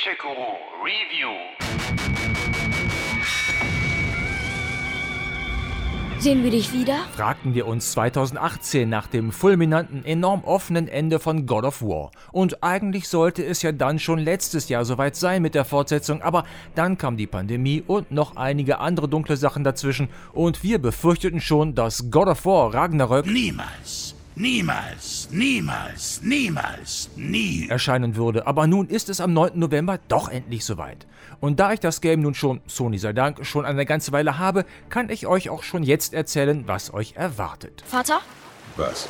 Ninja-Guru Review. Sehen wir dich wieder? fragten wir uns 2018 nach dem fulminanten, enorm offenen Ende von God of War. Und eigentlich sollte es ja dann schon letztes Jahr soweit sein mit der Fortsetzung, aber dann kam die Pandemie und noch einige andere dunkle Sachen dazwischen und wir befürchteten schon, dass God of War Ragnarök Niemals, niemals, niemals, niemals, nie. erscheinen würde. Aber nun ist es am 9. November doch endlich soweit. Und da ich das Game nun schon, Sony sei Dank, schon eine ganze Weile habe, kann ich euch auch schon jetzt erzählen, was euch erwartet. Vater, Was?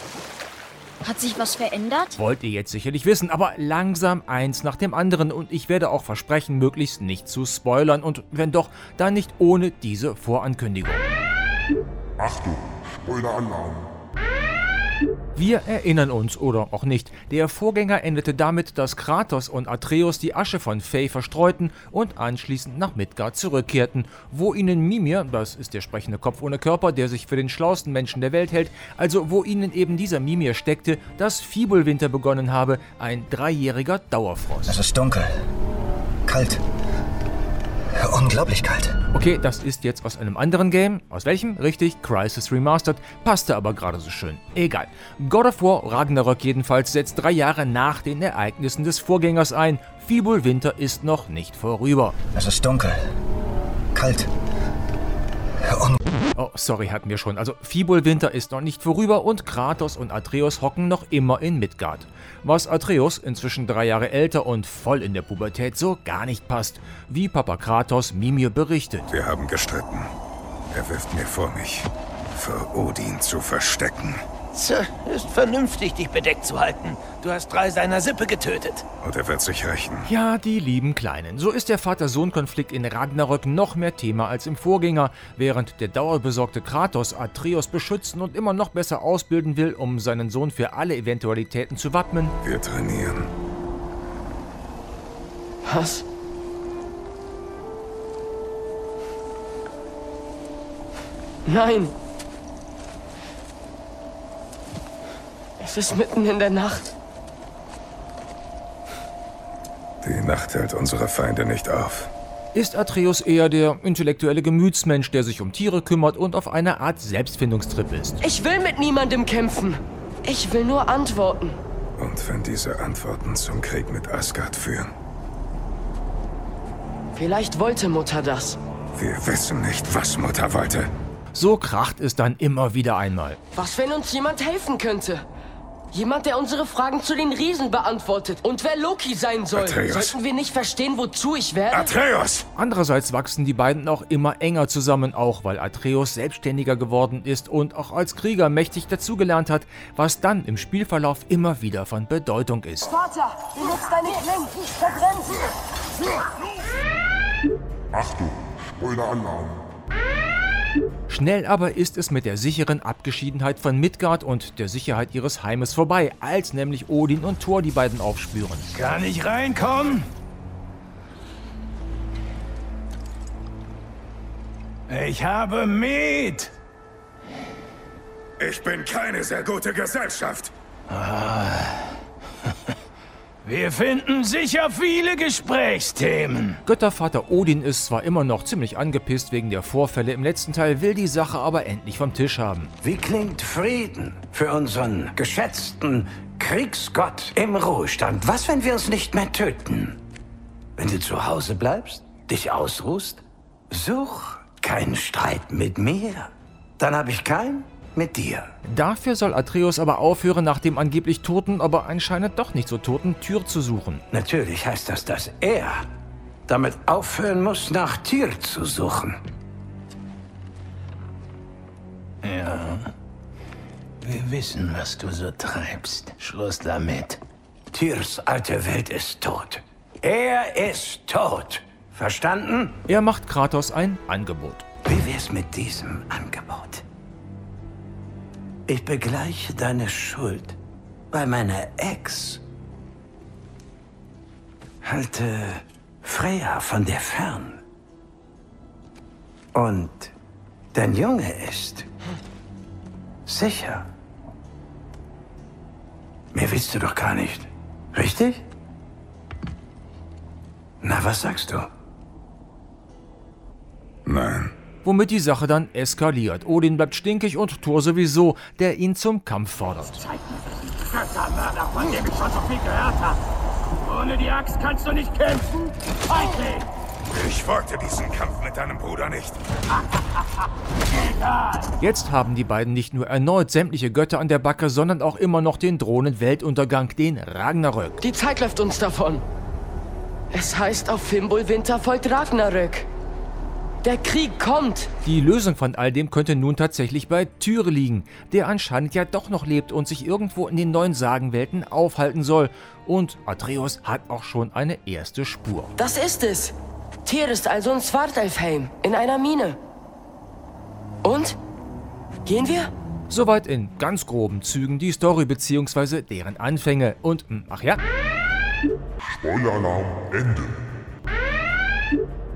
hat sich was verändert? Wollt ihr jetzt sicherlich wissen, aber langsam eins nach dem anderen und ich werde auch versprechen, möglichst nicht zu spoilern und wenn doch, dann nicht ohne diese Vorankündigung. Achtung, Spoiler-Alarm. Wir erinnern uns, oder auch nicht, der Vorgänger endete damit, dass Kratos und Atreus die Asche von Faye verstreuten und anschließend nach Midgard zurückkehrten, wo ihnen Mimir, das ist der sprechende Kopf ohne Körper, der sich für den schlauesten Menschen der Welt hält, also wo ihnen eben dieser Mimir steckte, dass Fibulwinter begonnen habe, ein dreijähriger Dauerfrost. Es ist dunkel. Kalt. Unglaublich kalt. Okay, das ist jetzt aus einem anderen Game. Aus welchem? Richtig, Crisis Remastered. Passte aber gerade so schön. Egal. God of War Ragnarök jedenfalls setzt drei Jahre nach den Ereignissen des Vorgängers ein. Fibul Winter ist noch nicht vorüber. Es ist dunkel. Kalt. Oh, sorry, hatten wir schon. Also Fibul Winter ist noch nicht vorüber und Kratos und Atreus hocken noch immer in Midgard. Was Atreus, inzwischen drei Jahre älter und voll in der Pubertät, so gar nicht passt. Wie Papa Kratos Mimir berichtet. Wir haben gestritten. Er wirft mir vor, mich vor Odin zu verstecken. Tja, ist vernünftig, dich bedeckt zu halten. Du hast drei seiner Sippe getötet. Und er wird sich rächen. Ja, die lieben Kleinen. So ist der Vater-Sohn-Konflikt in Ragnarök noch mehr Thema als im Vorgänger, während der dauerbesorgte Kratos Atreus beschützen und immer noch besser ausbilden will, um seinen Sohn für alle Eventualitäten zu wappnen. Wir trainieren. Was? Nein. Es ist mitten in der Nacht. Die Nacht hält unsere Feinde nicht auf. Ist Atreus eher der intellektuelle Gemütsmensch, der sich um Tiere kümmert und auf einer Art Selbstfindungstrip ist. Ich will mit niemandem kämpfen. Ich will nur antworten. Und wenn diese Antworten zum Krieg mit Asgard führen? Vielleicht wollte Mutter das. Wir wissen nicht, was Mutter wollte. So kracht es dann immer wieder einmal. Was, wenn uns jemand helfen könnte? Jemand, der unsere Fragen zu den Riesen beantwortet. Und wer Loki sein soll. Atreus. Sollten wir nicht verstehen, wozu ich werde? Atreus! Andererseits wachsen die beiden auch immer enger zusammen, auch weil Atreus selbstständiger geworden ist und auch als Krieger mächtig dazugelernt hat, was dann im Spielverlauf immer wieder von Bedeutung ist. Vater, benutzt deine Klingen. Verbrenn sie. Achtung, Spoiler-Alarm. Schnell aber ist es mit der sicheren Abgeschiedenheit von Midgard und der Sicherheit ihres Heimes vorbei, als nämlich Odin und Thor die beiden aufspüren. Kann ich reinkommen? Ich habe Met. Ich bin keine sehr gute Gesellschaft. Wir finden sicher viele Gesprächsthemen. Göttervater Odin ist zwar immer noch ziemlich angepisst wegen der Vorfälle im letzten Teil, will die Sache aber endlich vom Tisch haben. Wie klingt Frieden für unseren geschätzten Kriegsgott im Ruhestand? Was, wenn wir uns nicht mehr töten? Wenn du zu Hause bleibst, dich ausruhst, such keinen Streit mit mir. Dann habe ich keinen mit dir. Dafür soll Atreus aber aufhören, nach dem angeblich toten, aber anscheinend doch nicht so toten Tyr zu suchen. Natürlich heißt das, dass er damit aufhören muss, nach Tyr zu suchen. Ja. Wir wissen, was du so treibst. Schluss damit. Tyrs alte Welt ist tot. Er ist tot. Verstanden? Er macht Kratos ein Angebot. Wie wär's mit diesem Angebot? Ich begleiche deine Schuld bei meiner Ex. Halte Freya von dir fern. Und dein Junge ist sicher. Mehr willst du doch gar nicht, richtig? Na, was sagst du? Nein. Womit die Sache dann eskaliert. Odin bleibt stinkig und Thor sowieso, der ihn zum Kampf fordert. Göttermörder, von dem ich schon so viel gehört habe. Ohne die Axt kannst du nicht kämpfen. Feigling! Ich wollte diesen Kampf mit deinem Bruder nicht. Jetzt haben die beiden nicht nur erneut sämtliche Götter an der Backe, sondern auch immer noch den drohenden Weltuntergang, den Ragnarök. Die Zeit läuft uns davon. Es heißt auf Fimbul Winter folgt Ragnarök. Der Krieg kommt. Die Lösung von all dem könnte nun tatsächlich bei Tyre liegen, der anscheinend ja doch noch lebt und sich irgendwo in den neuen Sagenwelten aufhalten soll. Und Atreus hat auch schon eine erste Spur. Das ist es. Tyr ist also in Svartalfheim, in einer Mine. Und? Gehen wir? Soweit in ganz groben Zügen die Story bzw. deren Anfänge. Und, hm, ach ja, Spoiler-Alarm, Ende.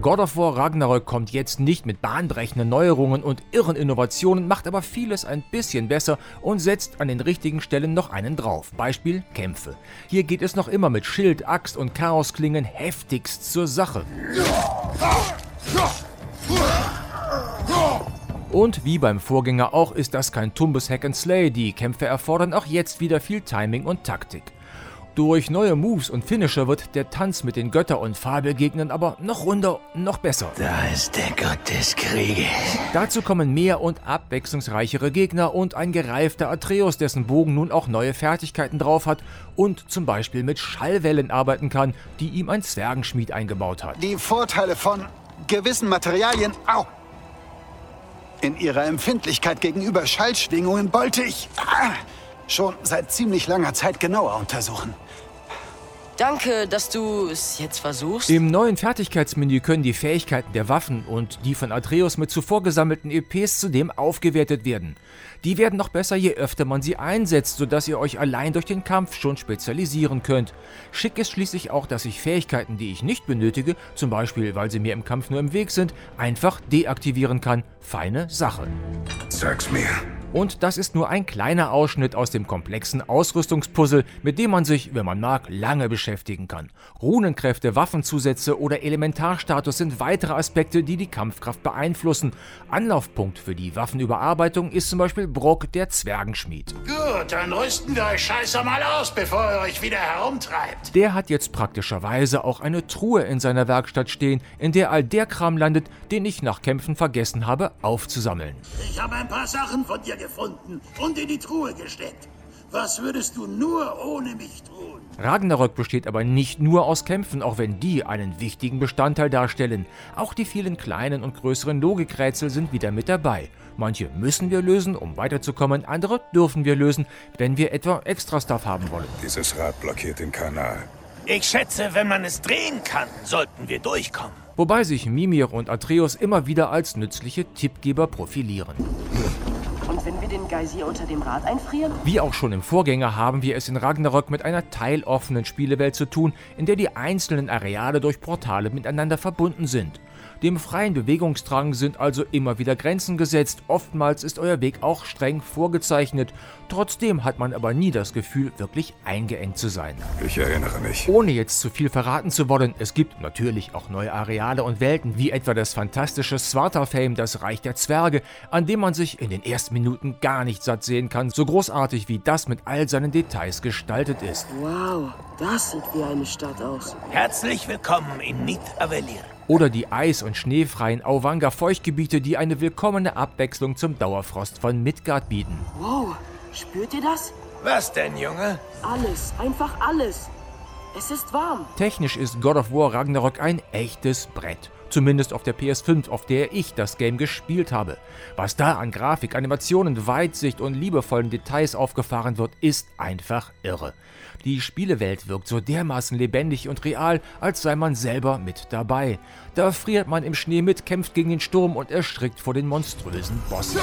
God of War Ragnarök kommt jetzt nicht mit bahnbrechenden Neuerungen und irren Innovationen, macht aber vieles ein bisschen besser und setzt an den richtigen Stellen noch einen drauf. Beispiel Kämpfe. Hier geht es noch immer mit Schild, Axt und Chaosklingen heftigst zur Sache. Und wie beim Vorgänger auch ist das kein tumbes Hack and Slay, die Kämpfe erfordern auch jetzt wieder viel Timing und Taktik. Durch neue Moves und Finisher wird der Tanz mit den Götter- und Fabelgegnern aber noch runder, noch besser. Da ist der Gott des Krieges. Dazu kommen mehr und abwechslungsreichere Gegner und ein gereifter Atreus, dessen Bogen nun auch neue Fertigkeiten drauf hat und zum Beispiel mit Schallwellen arbeiten kann, die ihm ein Zwergenschmied eingebaut hat. Die Vorteile von gewissen Materialien au, in ihrer Empfindlichkeit gegenüber Schallschwingungen wollte ich ah, schon seit ziemlich langer Zeit genauer untersuchen. Danke, dass du es jetzt versuchst. Im neuen Fertigkeitsmenü können die Fähigkeiten der Waffen und die von Atreus mit zuvor gesammelten EPs zudem aufgewertet werden. Die werden noch besser, je öfter man sie einsetzt, sodass ihr euch allein durch den Kampf schon spezialisieren könnt. Schick ist schließlich auch, dass ich Fähigkeiten, die ich nicht benötige, zum Beispiel weil sie mir im Kampf nur im Weg sind, einfach deaktivieren kann. Feine Sache. Sag's mir. Und das ist nur ein kleiner Ausschnitt aus dem komplexen Ausrüstungspuzzle, mit dem man sich, wenn man mag, lange beschäftigen kann. Runenkräfte, Waffenzusätze oder Elementarstatus sind weitere Aspekte, die die Kampfkraft beeinflussen. Anlaufpunkt für die Waffenüberarbeitung ist zum Beispiel Brock, der Zwergenschmied. Gut, dann rüsten wir euch scheiße mal aus, bevor ihr euch wieder herumtreibt. Der hat jetzt praktischerweise auch eine Truhe in seiner Werkstatt stehen, in der all der Kram landet, den ich nach Kämpfen vergessen habe aufzusammeln. Ich habe ein paar Sachen von dir gefunden und in die Truhe gesteckt. Was würdest du nur ohne mich tun? Ragnarök besteht aber nicht nur aus Kämpfen, auch wenn die einen wichtigen Bestandteil darstellen. Auch die vielen kleinen und größeren Logikrätsel sind wieder mit dabei. Manche müssen wir lösen, um weiterzukommen, andere dürfen wir lösen, wenn wir etwa Extra-Stuff haben wollen. Dieses Rad blockiert den Kanal. Ich schätze, wenn man es drehen kann, sollten wir durchkommen. Wobei sich Mimir und Atreus immer wieder als nützliche Tippgeber profilieren. Wenn wir den Geysir unter dem Rad einfrieren? Wie auch schon im Vorgänger haben wir es in Ragnarök mit einer teiloffenen Spielewelt zu tun, in der die einzelnen Areale durch Portale miteinander verbunden sind. Dem freien Bewegungsdrang sind also immer wieder Grenzen gesetzt, oftmals ist euer Weg auch streng vorgezeichnet. Trotzdem hat man aber nie das Gefühl, wirklich eingeengt zu sein. Ich erinnere mich. Ohne jetzt zu viel verraten zu wollen, es gibt natürlich auch neue Areale und Welten, wie etwa das fantastische Svartalfheim, das Reich der Zwerge, an dem man sich in den ersten Minuten gar nicht satt sehen kann, so großartig wie das mit all seinen Details gestaltet ist. Wow, das sieht wie eine Stadt aus. Herzlich willkommen in Nid Avelir. Oder die eis- und schneefreien Auwanga Feuchtgebiete, die eine willkommene Abwechslung zum Dauerfrost von Midgard bieten. Wow, spürt ihr das? Was denn, Junge? Alles, einfach alles. Es ist warm. Technisch ist God of War Ragnarok ein echtes Brett. Zumindest auf der PS5, auf der ich das Game gespielt habe. Was da an Grafik, Animationen, Weitsicht und liebevollen Details aufgefahren wird, ist einfach irre. Die Spielewelt wirkt so dermaßen lebendig und real, als sei man selber mit dabei. Da friert man im Schnee mit, kämpft gegen den Sturm und erschrickt vor den monströsen Bossen.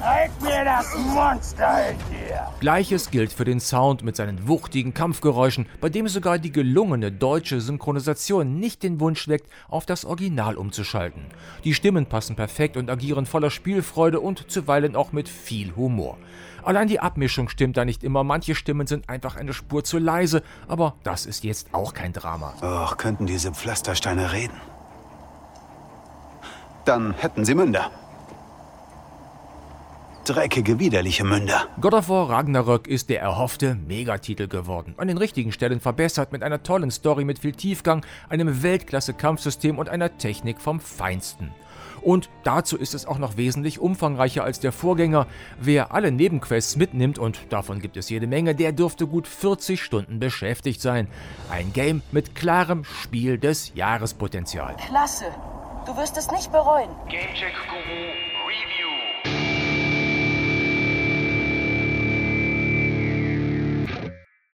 Zeig mir das Monster in dir! Gleiches gilt für den Sound mit seinen wuchtigen Kampfgeräuschen, bei dem sogar die gelungene deutsche Synchronisation nicht den Wunsch weckt, auf das Original umzuschalten. Die Stimmen passen perfekt und agieren voller Spielfreude und zuweilen auch mit viel Humor. Allein die Abmischung stimmt da nicht immer, manche Stimmen sind einfach eine Spur zu leise, aber das ist jetzt auch kein Drama. Och, könnten diese Pflastersteine reden. Dann hätten sie Münder. Dreckige, widerliche Münder. God of War Ragnarök ist der erhoffte Megatitel geworden. An den richtigen Stellen verbessert mit einer tollen Story mit viel Tiefgang, einem Weltklasse-Kampfsystem und einer Technik vom Feinsten. Und dazu ist es auch noch wesentlich umfangreicher als der Vorgänger. Wer alle Nebenquests mitnimmt, und davon gibt es jede Menge, der dürfte gut 40 Stunden beschäftigt sein. Ein Game mit klarem Spiel des Jahrespotenzial. Klasse. Du wirst es nicht bereuen. Gamecheck Guru